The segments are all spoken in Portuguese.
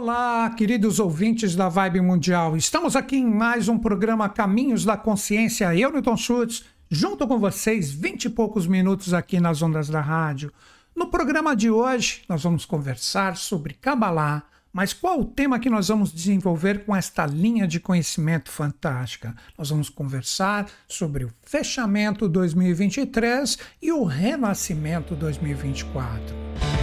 Olá, queridos ouvintes da Vibe Mundial. Estamos aqui em mais um programa Caminhos da Consciência. Eu, Newton Schultz, junto com vocês, vinte e poucos minutos aqui nas ondas da rádio. No programa de hoje, nós vamos conversar sobre Kabbalah, mas qual o tema que nós vamos desenvolver com esta linha de conhecimento fantástica? Nós vamos conversar sobre o fechamento 2023 e o renascimento 2024.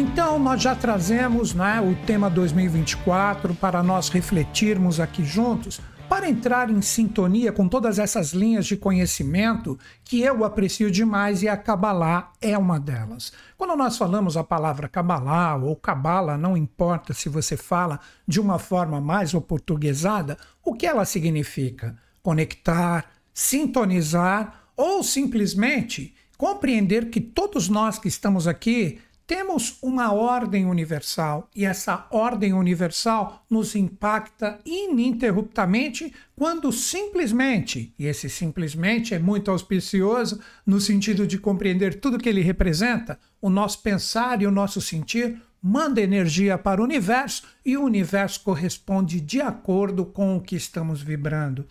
Então, nós já trazemos né, o tema 2024 para nós refletirmos aqui juntos, para entrar em sintonia com todas essas linhas de conhecimento que eu aprecio demais e a Kabbalah é uma delas. Quando nós falamos a palavra Kabbalah ou Kabbalah, não importa se você fala de uma forma mais oportuguesada, o que ela significa? Conectar, sintonizar ou simplesmente compreender que todos nós que estamos aqui temos uma ordem universal e essa ordem universal nos impacta ininterruptamente quando simplesmente, e esse simplesmente é muito auspicioso no sentido de compreender tudo que ele representa, o nosso pensar e o nosso sentir manda energia para o universo e o universo corresponde de acordo com o que estamos vibrando.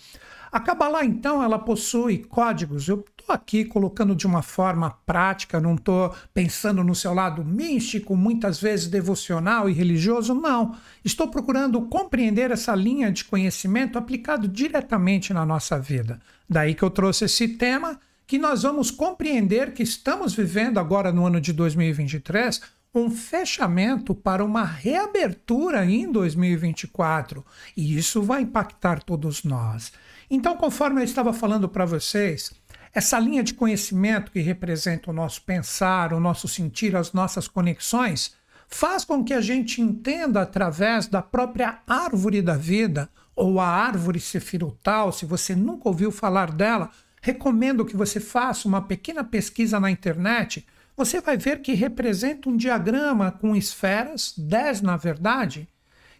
A Kabbalah, então, ela possui códigos. Eu estou aqui colocando de uma forma prática, não estou pensando no seu lado místico, muitas vezes devocional e religioso, não. Estou procurando compreender essa linha de conhecimento aplicado diretamente na nossa vida. Daí que eu trouxe esse tema, que nós vamos compreender que estamos vivendo agora no ano de 2023 um fechamento para uma reabertura em 2024. E isso vai impactar todos nós. Então, conforme eu estava falando para vocês, essa linha de conhecimento que representa o nosso pensar, o nosso sentir, as nossas conexões, faz com que a gente entenda através da própria árvore da vida, ou a árvore sefirotal, se você nunca ouviu falar dela, recomendo que você faça uma pequena pesquisa na internet. Você vai ver que representa um diagrama com esferas, 10 na verdade,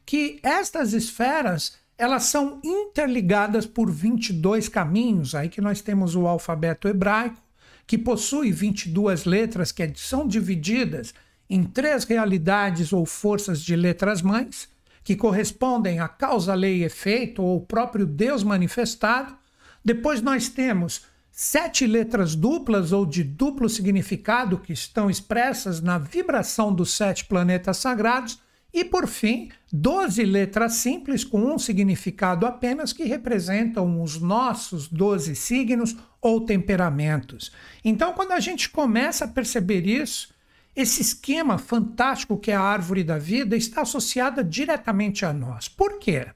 que estas esferas elas são interligadas por 22 caminhos, aí que nós temos o alfabeto hebraico, que possui 22 letras que são divididas em três realidades ou forças de letras mães, que correspondem a causa, lei e efeito, ou o próprio Deus manifestado. Depois nós temos sete letras duplas ou de duplo significado que estão expressas na vibração dos sete planetas sagrados e, por fim, 12 letras simples com um significado apenas que representam os nossos 12 signos ou temperamentos. Então, quando a gente começa a perceber isso, esse esquema fantástico que é a árvore da vida está associada diretamente a nós. Por quê?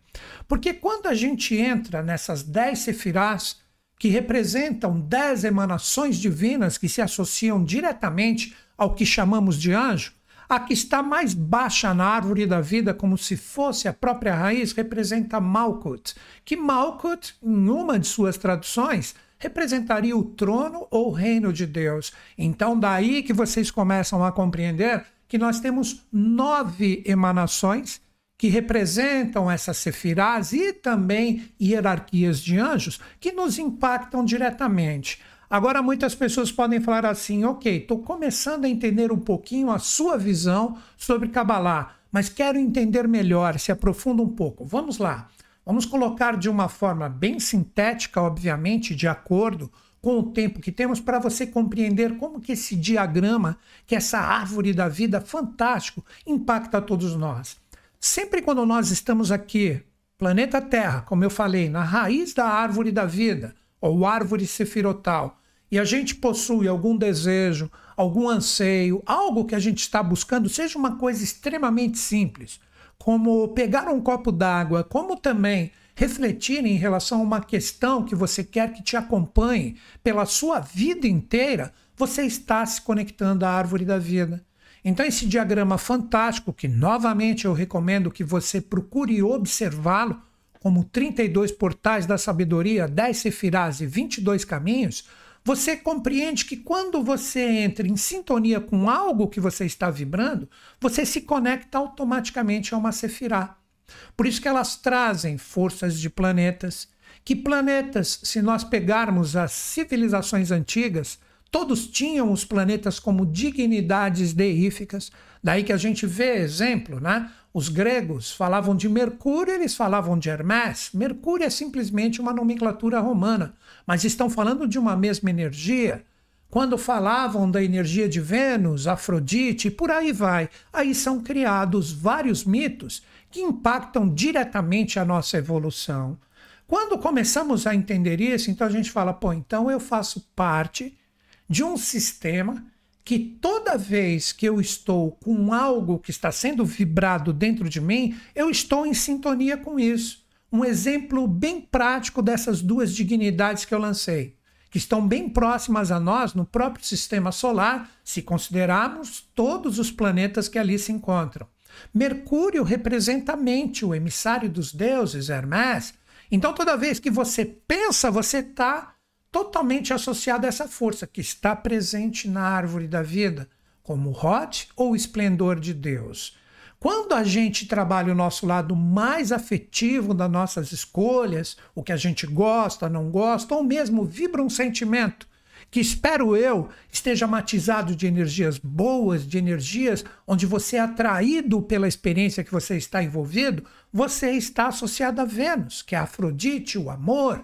Porque quando a gente entra nessas 10 sefirás, que representam 10 emanações divinas que se associam diretamente ao que chamamos de anjo, a que está mais baixa na árvore da vida, como se fosse a própria raiz, representa Malkut, que Malkut, em uma de suas traduções, representaria o trono ou reino de Deus. Então, daí que vocês começam a compreender que nós temos nove emanações que representam essas sefirás e também hierarquias de anjos que nos impactam diretamente. Agora, muitas pessoas podem falar assim: ok, estou começando a entender um pouquinho a sua visão sobre Kabbalah, mas quero entender melhor, se aprofunda um pouco. Vamos lá. Vamos colocar de uma forma bem sintética, obviamente, de acordo com o tempo que temos, para você compreender como que esse diagrama, que essa árvore da vida fantástico, impacta todos nós. Sempre quando nós estamos aqui, planeta Terra, como eu falei, na raiz da árvore da vida, ou árvore sefirotal, e a gente possui algum desejo, algum anseio, algo que a gente está buscando, seja uma coisa extremamente simples, como pegar um copo d'água, como também refletir em relação a uma questão que você quer que te acompanhe pela sua vida inteira, você está se conectando à árvore da vida. Então, esse diagrama fantástico, que novamente eu recomendo que você procure observá-lo, como 32 portais da sabedoria, 10 sefirás e 22 caminhos, você compreende que quando você entra em sintonia com algo que você está vibrando, você se conecta automaticamente a uma sefirá. Por isso que elas trazem forças de planetas, que planetas, se nós pegarmos as civilizações antigas, Todos tinham os planetas como dignidades deíficas. Daí que a gente vê exemplo, né? Os gregos falavam de Mercúrio, eles falavam de Hermes. Mercúrio é simplesmente uma nomenclatura romana, mas estão falando de uma mesma energia. Quando falavam da energia de Vênus, Afrodite por aí vai, aí são criados vários mitos que impactam diretamente a nossa evolução. Quando começamos a entender isso, então a gente fala, pô, então eu faço parte de um sistema que toda vez que eu estou com algo que está sendo vibrado dentro de mim, eu estou em sintonia com isso. Um exemplo bem prático dessas duas dignidades que eu lancei, que estão bem próximas a nós no próprio sistema solar, se considerarmos todos os planetas que ali se encontram. Mercúrio representa a mente, o emissário dos deuses, Hermes. Então, toda vez que você pensa, você está totalmente associado a essa força que está presente na árvore da vida, como Rod ou esplendor de Deus. Quando a gente trabalha o nosso lado mais afetivo das nossas escolhas, o que a gente gosta, não gosta, ou mesmo vibra um sentimento que espero eu esteja matizado de energias boas, de energias onde você é atraído pela experiência que você está envolvido, você está associado a Vênus, que é Afrodite, o amor,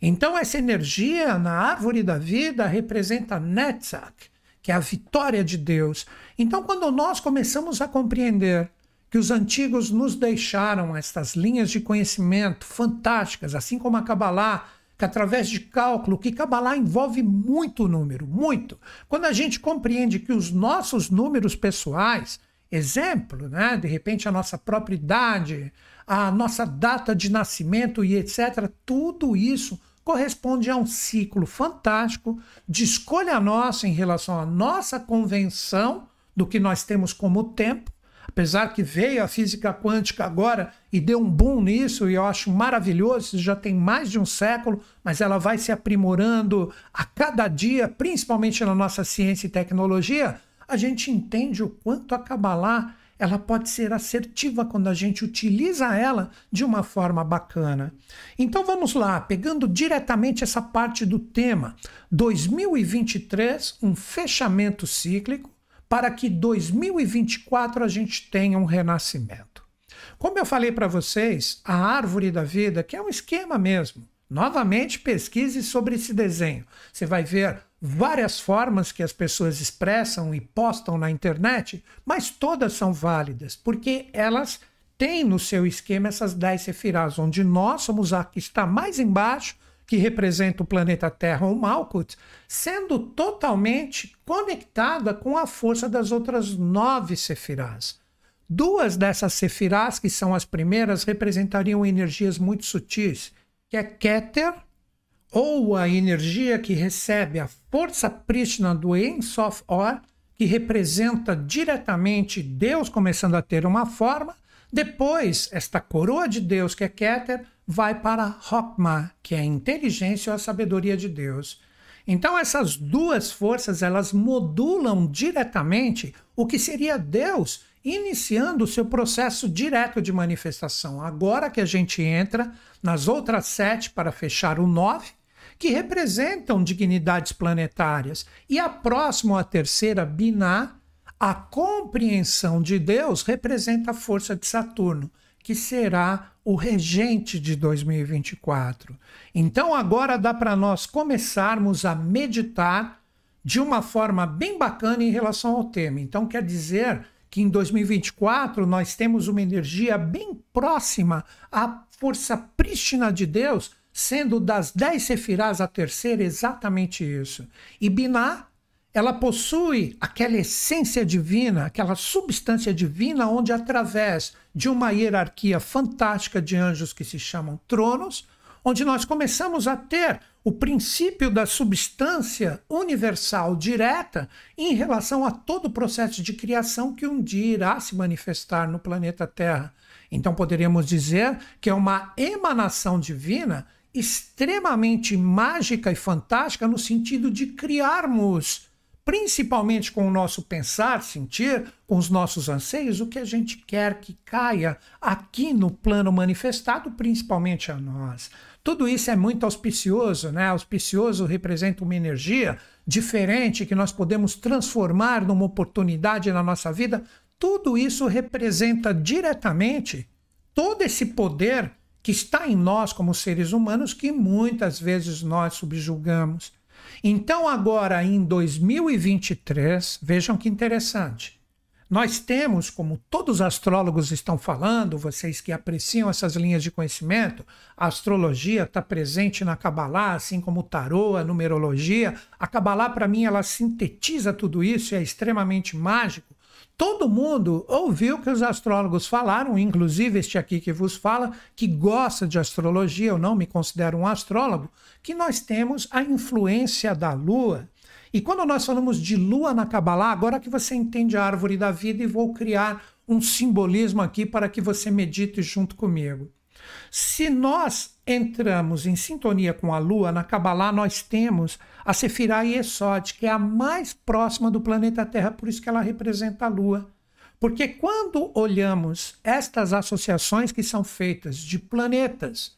então, essa energia na árvore da vida representa Netzach, que é a vitória de Deus. Então, quando nós começamos a compreender que os antigos nos deixaram estas linhas de conhecimento fantásticas, assim como a Kabbalah, que através de cálculo, que Kabbalah envolve muito número, muito. Quando a gente compreende que os nossos números pessoais, exemplo, né, de repente a nossa própria idade, a nossa data de nascimento e etc., tudo isso corresponde a um ciclo fantástico de escolha nossa em relação à nossa convenção do que nós temos como tempo. Apesar que veio a física quântica agora e deu um boom nisso, e eu acho maravilhoso, isso já tem mais de um século, mas ela vai se aprimorando a cada dia, principalmente na nossa ciência e tecnologia, a gente entende o quanto a Kabbalah ela pode ser assertiva quando a gente utiliza ela de uma forma bacana. Então vamos lá, pegando diretamente essa parte do tema, 2023, um fechamento cíclico para que 2024 a gente tenha um renascimento. Como eu falei para vocês, a árvore da vida, que é um esquema mesmo. Novamente, pesquise sobre esse desenho. Você vai ver várias formas que as pessoas expressam e postam na internet, mas todas são válidas, porque elas têm no seu esquema essas 10 sefirás, onde nós somos a que está mais embaixo, que representa o planeta Terra, o Malkuth, sendo totalmente conectada com a força das outras nove sefirás. Duas dessas sefirás, que são as primeiras, representariam energias muito sutis, que é Keter ou a energia que recebe a força prístina do Ensof Or, que representa diretamente Deus começando a ter uma forma, depois esta coroa de Deus, que é Keter, vai para Hokmah, que é a inteligência ou a sabedoria de Deus. Então essas duas forças, elas modulam diretamente o que seria Deus iniciando o seu processo direto de manifestação. Agora que a gente entra nas outras sete para fechar o nove, que representam dignidades planetárias. E a próxima, a terceira, Biná, a compreensão de Deus, representa a força de Saturno, que será o regente de 2024. Então agora dá para nós começarmos a meditar de uma forma bem bacana em relação ao tema. Então quer dizer que em 2024 nós temos uma energia bem próxima à força prístina de Deus, sendo das dez sefirás a terceira exatamente isso. E Biná, ela possui aquela essência divina, aquela substância divina, onde através de uma hierarquia fantástica de anjos que se chamam tronos, onde nós começamos a ter o princípio da substância universal direta em relação a todo o processo de criação que um dia irá se manifestar no planeta Terra. Então poderíamos dizer que é uma emanação divina extremamente mágica e fantástica no sentido de criarmos, principalmente com o nosso pensar, sentir, com os nossos anseios, o que a gente quer que caia aqui no plano manifestado, principalmente a nós. tudo isso é muito auspicioso, né? Auspicioso representa uma energia diferente que nós podemos transformar numa oportunidade na nossa vida. Tudo isso representa diretamente todo esse poder que está em nós como seres humanos que muitas vezes nós subjugamos. Então, agora em 2023, vejam que interessante. Nós temos, como todos os astrólogos estão falando, vocês que apreciam essas linhas de conhecimento, a astrologia está presente na Kabbalah, assim como o tarô, a numerologia. A Kabbalah, para mim, ela sintetiza tudo isso e é extremamente mágico. Todo mundo ouviu que os astrólogos falaram, inclusive este aqui que vos fala, que gosta de astrologia, eu não me considero um astrólogo, que nós temos a influência da Lua e quando nós falamos de lua na Kabbalah, agora que você entende a árvore da vida, e vou criar um simbolismo aqui para que você medite junto comigo. Se nós entramos em sintonia com a Lua, na Kabbalah nós temos a Sefirah Yesod, que é a mais próxima do planeta Terra, por isso que ela representa a Lua. Porque quando olhamos estas associações que são feitas de planetas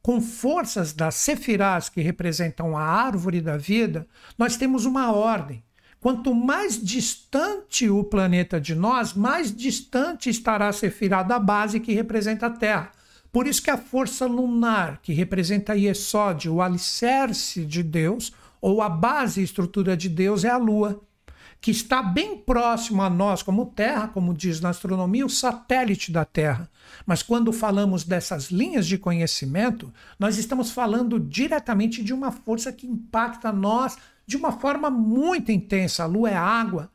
com forças das sefirás que representam a árvore da vida, nós temos uma ordem. Quanto mais distante o planeta de nós, mais distante estará a sefirá da base que representa a Terra. Por isso que a força lunar, que representa Yesod, o alicerce de Deus, ou a base e estrutura de Deus, é a Lua que está bem próximo a nós, como Terra, como diz na astronomia, o satélite da Terra. Mas quando falamos dessas linhas de conhecimento, nós estamos falando diretamente de uma força que impacta nós de uma forma muito intensa. A Lua é água.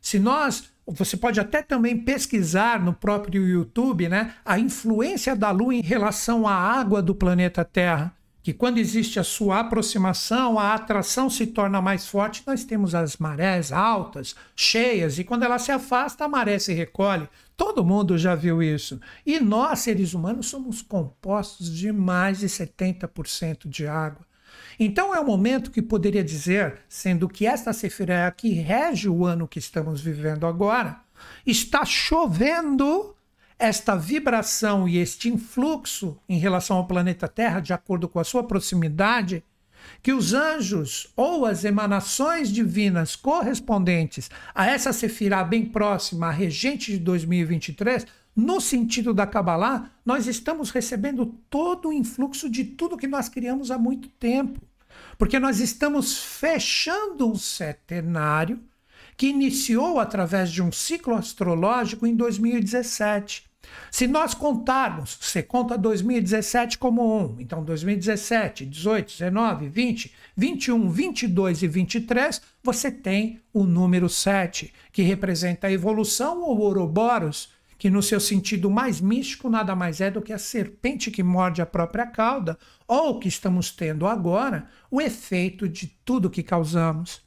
Se nós você pode até também pesquisar no próprio YouTube né, a influência da Lua em relação à água do planeta Terra que quando existe a sua aproximação, a atração se torna mais forte, nós temos as marés altas, cheias, e quando ela se afasta, a maré se recolhe. Todo mundo já viu isso. E nós, seres humanos, somos compostos de mais de 70% de água. Então é um momento que poderia dizer, sendo que esta Sefirah que rege o ano que estamos vivendo agora, está chovendo esta vibração e este influxo em relação ao planeta Terra, de acordo com a sua proximidade, que os anjos ou as emanações divinas correspondentes a essa Sefirá bem próxima, a regente de 2023, no sentido da Kabbalah, nós estamos recebendo todo o influxo de tudo que nós criamos há muito tempo. Porque nós estamos fechando um setenário que iniciou através de um ciclo astrológico em 2017. Se nós contarmos, você conta 2017 como um, então 2017, 18, 19, 20, 21, 22 e 23, você tem o número 7, que representa a evolução ou Ouroboros, que no seu sentido mais místico nada mais é do que a serpente que morde a própria cauda, ou que estamos tendo agora, o efeito de tudo que causamos.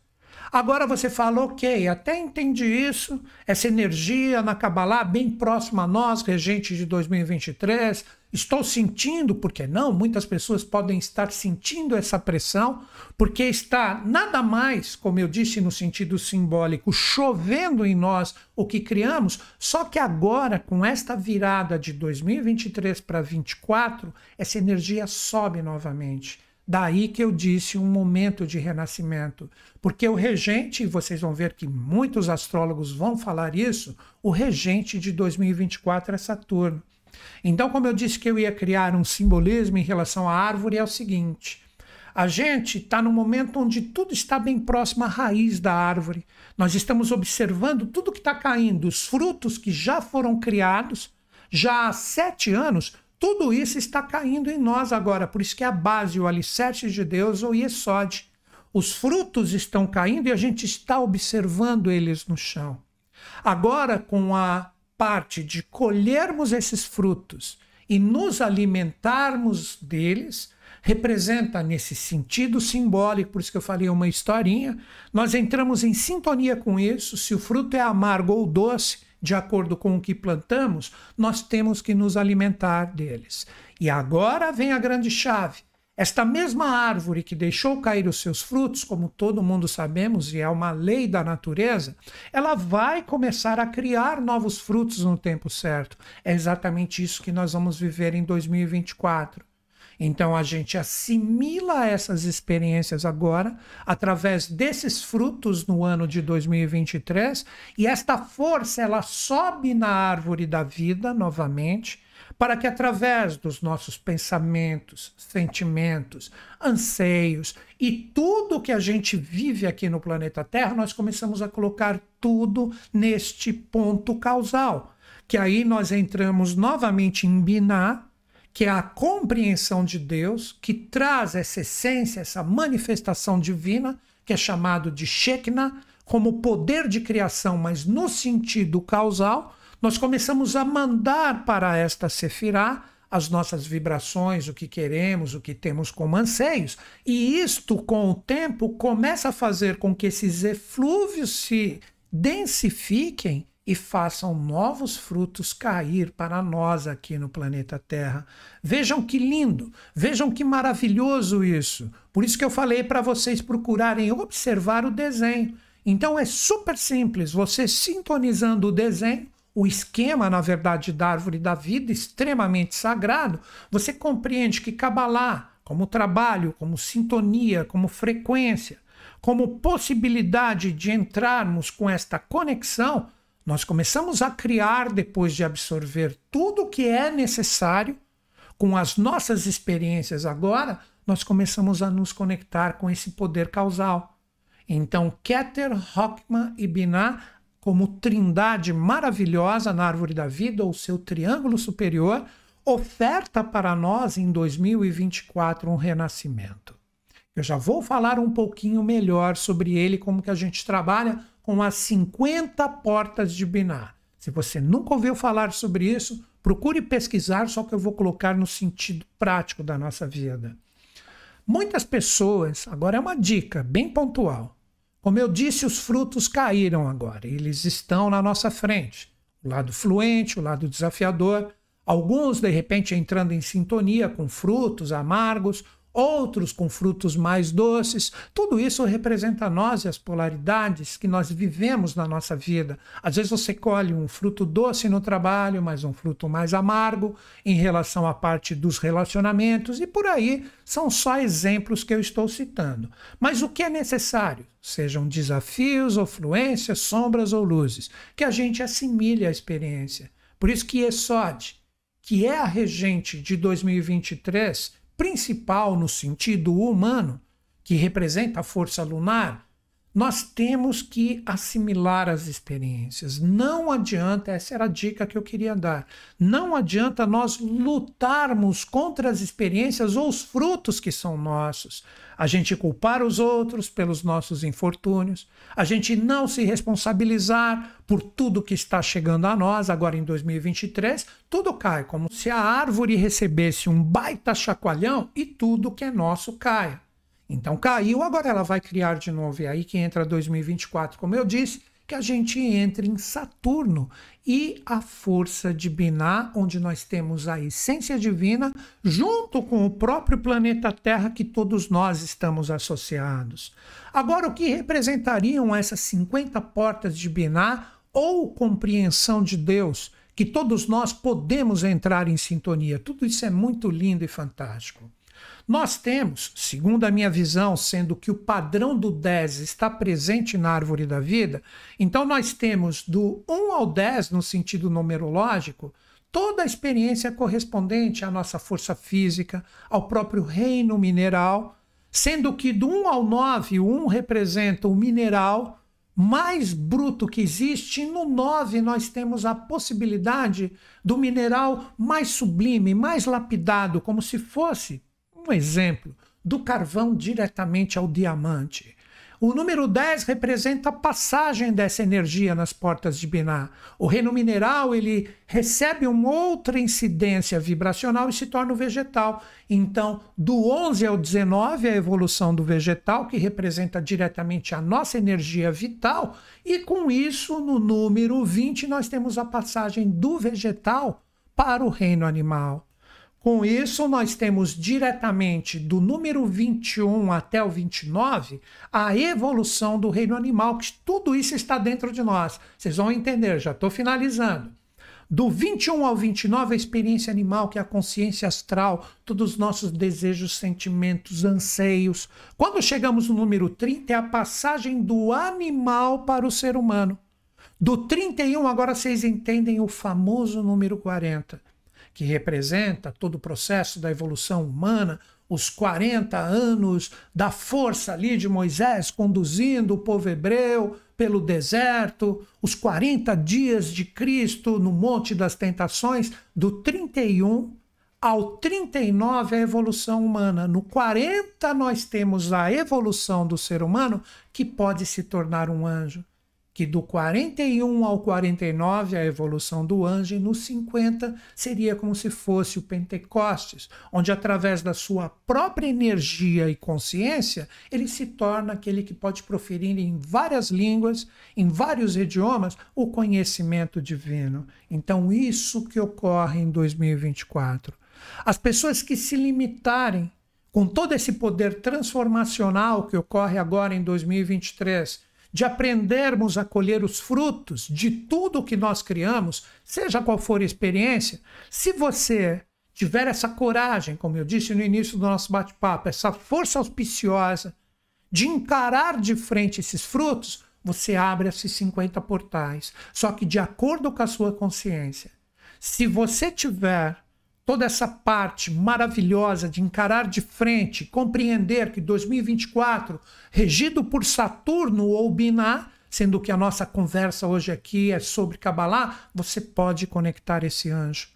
Agora você fala, ok, até entendi isso, essa energia na Kabbalah bem próxima a nós, regente de 2023, estou sentindo, porque não? Muitas pessoas podem estar sentindo essa pressão, porque está nada mais, como eu disse no sentido simbólico, chovendo em nós o que criamos, só que agora, com esta virada de 2023 para 2024, essa energia sobe novamente. Daí que eu disse um momento de renascimento, porque o regente, vocês vão ver que muitos astrólogos vão falar isso, o regente de 2024 é Saturno. Então, como eu disse que eu ia criar um simbolismo em relação à árvore, é o seguinte: a gente está no momento onde tudo está bem próximo à raiz da árvore. Nós estamos observando tudo que está caindo, os frutos que já foram criados já há sete anos tudo isso está caindo em nós agora, por isso que a base, o alicerce de Deus, o Yesod. Os frutos estão caindo e a gente está observando eles no chão. Agora, com a parte de colhermos esses frutos e nos alimentarmos deles, representa nesse sentido simbólico, por isso que eu falei uma historinha, nós entramos em sintonia com isso, se o fruto é amargo ou doce, de acordo com o que plantamos, nós temos que nos alimentar deles. E agora vem a grande chave. Esta mesma árvore que deixou cair os seus frutos, como todo mundo sabemos, e é uma lei da natureza, ela vai começar a criar novos frutos no tempo certo. É exatamente isso que nós vamos viver em 2024. Então a gente assimila essas experiências agora através desses frutos no ano de 2023 e esta força ela sobe na árvore da vida novamente para que através dos nossos pensamentos, sentimentos, anseios e tudo que a gente vive aqui no planeta Terra, nós começamos a colocar tudo neste ponto causal, que aí nós entramos novamente em Binah, que é a compreensão de Deus, que traz essa essência, essa manifestação divina, que é chamado de Shekinah, como poder de criação, mas no sentido causal, nós começamos a mandar para esta Sefirá as nossas vibrações, o que queremos, o que temos como anseios. E isto, com o tempo, começa a fazer com que esses eflúvios se densifiquem e façam novos frutos cair para nós aqui no planeta Terra. Vejam que lindo, vejam que maravilhoso isso. Por isso que eu falei para vocês procurarem observar o desenho. Então é super simples, você sintonizando o desenho, o esquema, na verdade, da árvore da vida, extremamente sagrado, você compreende que Kabbalah, como trabalho, como sintonia, como frequência, como possibilidade de entrarmos com esta conexão, nós começamos a criar, depois de absorver tudo o que é necessário, com as nossas experiências agora, nós começamos a nos conectar com esse poder causal. Então, Keter, Hokmah e Binah, como trindade maravilhosa na árvore da vida, ou seu triângulo superior, oferta para nós em 2024 um renascimento. Eu já vou falar um pouquinho melhor sobre ele, como que a gente trabalha com as 50 portas de Binar. Se você nunca ouviu falar sobre isso, procure pesquisar, só que eu vou colocar no sentido prático da nossa vida. Muitas pessoas, agora é uma dica bem pontual. Como eu disse, os frutos caíram agora, eles estão na nossa frente. O lado fluente, o lado desafiador, alguns de repente entrando em sintonia com frutos amargos, outros com frutos mais doces. Tudo isso representa nós e as polaridades que nós vivemos na nossa vida. Às vezes você colhe um fruto doce no trabalho, mas um fruto mais amargo em relação à parte dos relacionamentos, e por aí são só exemplos que eu estou citando. Mas o que é necessário? Sejam desafios ou fluências, sombras ou luzes, que a gente assimile a experiência. Por isso que Esod, que é a regente de 2023, principal no sentido humano, que representa a força lunar, nós temos que assimilar as experiências. Não adianta, essa era a dica que eu queria dar. Não adianta nós lutarmos contra as experiências ou os frutos que são nossos. A gente culpar os outros pelos nossos infortúnios, a gente não se responsabilizar por tudo que está chegando a nós agora em 2023, tudo cai, como se a árvore recebesse um baita chacoalhão e tudo que é nosso caia. Então caiu, agora ela vai criar de novo. E aí que entra 2024, como eu disse, que a gente entre em Saturno e a força de Binah, onde nós temos a essência divina, junto com o próprio planeta Terra que todos nós estamos associados. Agora, o que representariam essas 50 portas de Binah ou compreensão de Deus? Que todos nós podemos entrar em sintonia. Tudo isso é muito lindo e fantástico. Nós temos, segundo a minha visão, sendo que o padrão do 10 está presente na árvore da vida, então nós temos do 1 ao 10, no sentido numerológico, toda a experiência correspondente à nossa força física, ao próprio reino mineral, sendo que do 1 ao 9, o 1 representa o mineral mais bruto que existe, e no 9 nós temos a possibilidade do mineral mais sublime, mais lapidado, como se fosse um exemplo do carvão diretamente ao diamante. O número 10 representa a passagem dessa energia nas portas de Binah. O reino mineral ele recebe uma outra incidência vibracional e se torna o vegetal. Então, do 11 ao 19 é a evolução do vegetal, que representa diretamente a nossa energia vital, e com isso, no número 20, nós temos a passagem do vegetal para o reino animal. Com isso, nós temos diretamente do número 21 até o 29 a evolução do reino animal, que tudo isso está dentro de nós. Vocês vão entender, já estou finalizando. Do 21 ao 29, a experiência animal, que é a consciência astral, todos os nossos desejos, sentimentos, anseios. Quando chegamos no número 30, é a passagem do animal para o ser humano. Do 31, agora vocês entendem o famoso número 40, que representa todo o processo da evolução humana, os 40 anos da força ali de Moisés conduzindo o povo hebreu pelo deserto, os 40 dias de Cristo no Monte das Tentações, do 31 ao 39 a evolução humana. No 40 nós temos a evolução do ser humano que pode se tornar um anjo que do 41 ao 49 a evolução do anjo, e no 50 seria como se fosse o Pentecostes, onde através da sua própria energia e consciência, ele se torna aquele que pode proferir em várias línguas, em vários idiomas, o conhecimento divino. Então, isso que ocorre em 2024. As pessoas que se limitarem com todo esse poder transformacional que ocorre agora em 2023, de aprendermos a colher os frutos de tudo que nós criamos, seja qual for a experiência, se você tiver essa coragem, como eu disse no início do nosso bate-papo, essa força auspiciosa de encarar de frente esses frutos, você abre esses 50 portais. Só que de acordo com a sua consciência. Se você tiver toda essa parte maravilhosa de encarar de frente, compreender que 2024, regido por Saturno ou Biná, sendo que a nossa conversa hoje aqui é sobre Kabbalah, você pode conectar esse anjo,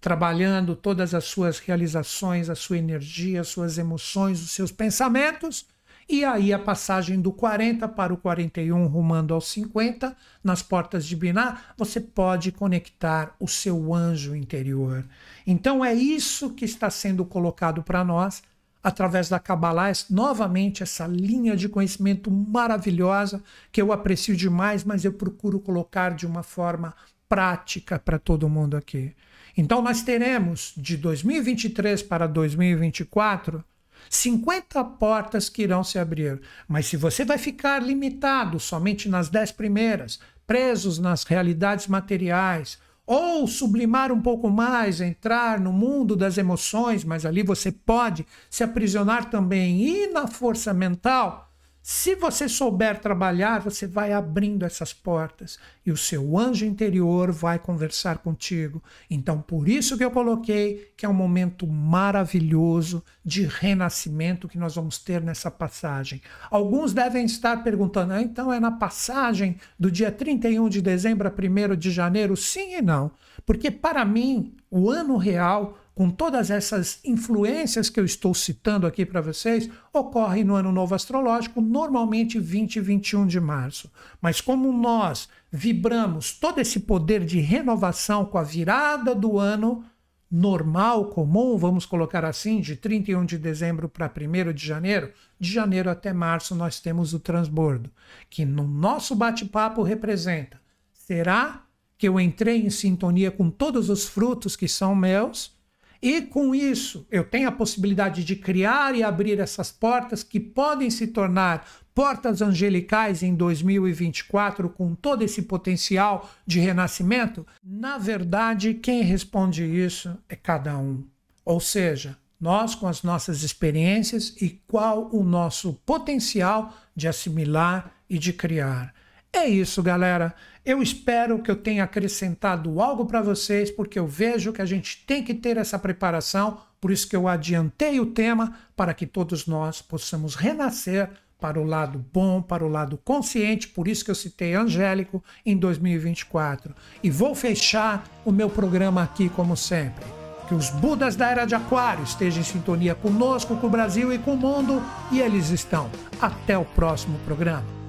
trabalhando todas as suas realizações, a sua energia, as suas emoções, os seus pensamentos e aí a passagem do 40 para o 41, rumando aos 50, nas portas de Biná, você pode conectar o seu anjo interior. Então é isso que está sendo colocado para nós através da Kabbalah, novamente essa linha de conhecimento maravilhosa que eu aprecio demais, mas eu procuro colocar de uma forma prática para todo mundo aqui. Então nós teremos de 2023 para 2024 50 portas que irão se abrir. Mas se você vai ficar limitado somente nas dez primeiras, presos nas realidades materiais, ou sublimar um pouco mais, entrar no mundo das emoções, mas ali você pode se aprisionar também e na força mental, se você souber trabalhar, você vai abrindo essas portas e o seu anjo interior vai conversar contigo. Então, por isso que eu coloquei que é um momento maravilhoso de renascimento que nós vamos ter nessa passagem. Alguns devem estar perguntando: ah, então é na passagem do dia 31 de dezembro a 1 de janeiro? Sim e não. Porque para mim, o ano real com todas essas influências que eu estou citando aqui para vocês, ocorre no ano novo astrológico, normalmente 20 e 21 de março. Mas como nós vibramos todo esse poder de renovação com a virada do ano normal, comum, vamos colocar assim, de 31 de dezembro para 1 de janeiro, de janeiro até março nós temos o transbordo, que no nosso bate-papo representa: será que eu entrei em sintonia com todos os frutos que são meus? E com isso, eu tenho a possibilidade de criar e abrir essas portas que podem se tornar portas angelicais em 2024 com todo esse potencial de renascimento? Na verdade, quem responde isso é cada um. Ou seja, nós com as nossas experiências e qual o nosso potencial de assimilar e de criar. É isso, galera. Eu espero que eu tenha acrescentado algo para vocês, porque eu vejo que a gente tem que ter essa preparação, por isso que eu adiantei o tema para que todos nós possamos renascer para o lado bom, para o lado consciente, por isso que eu citei Angélico em 2024. E vou fechar o meu programa aqui como sempre. Que os Budas da Era de Aquário estejam em sintonia conosco, com o Brasil e com o mundo, e eles estão. Até o próximo programa.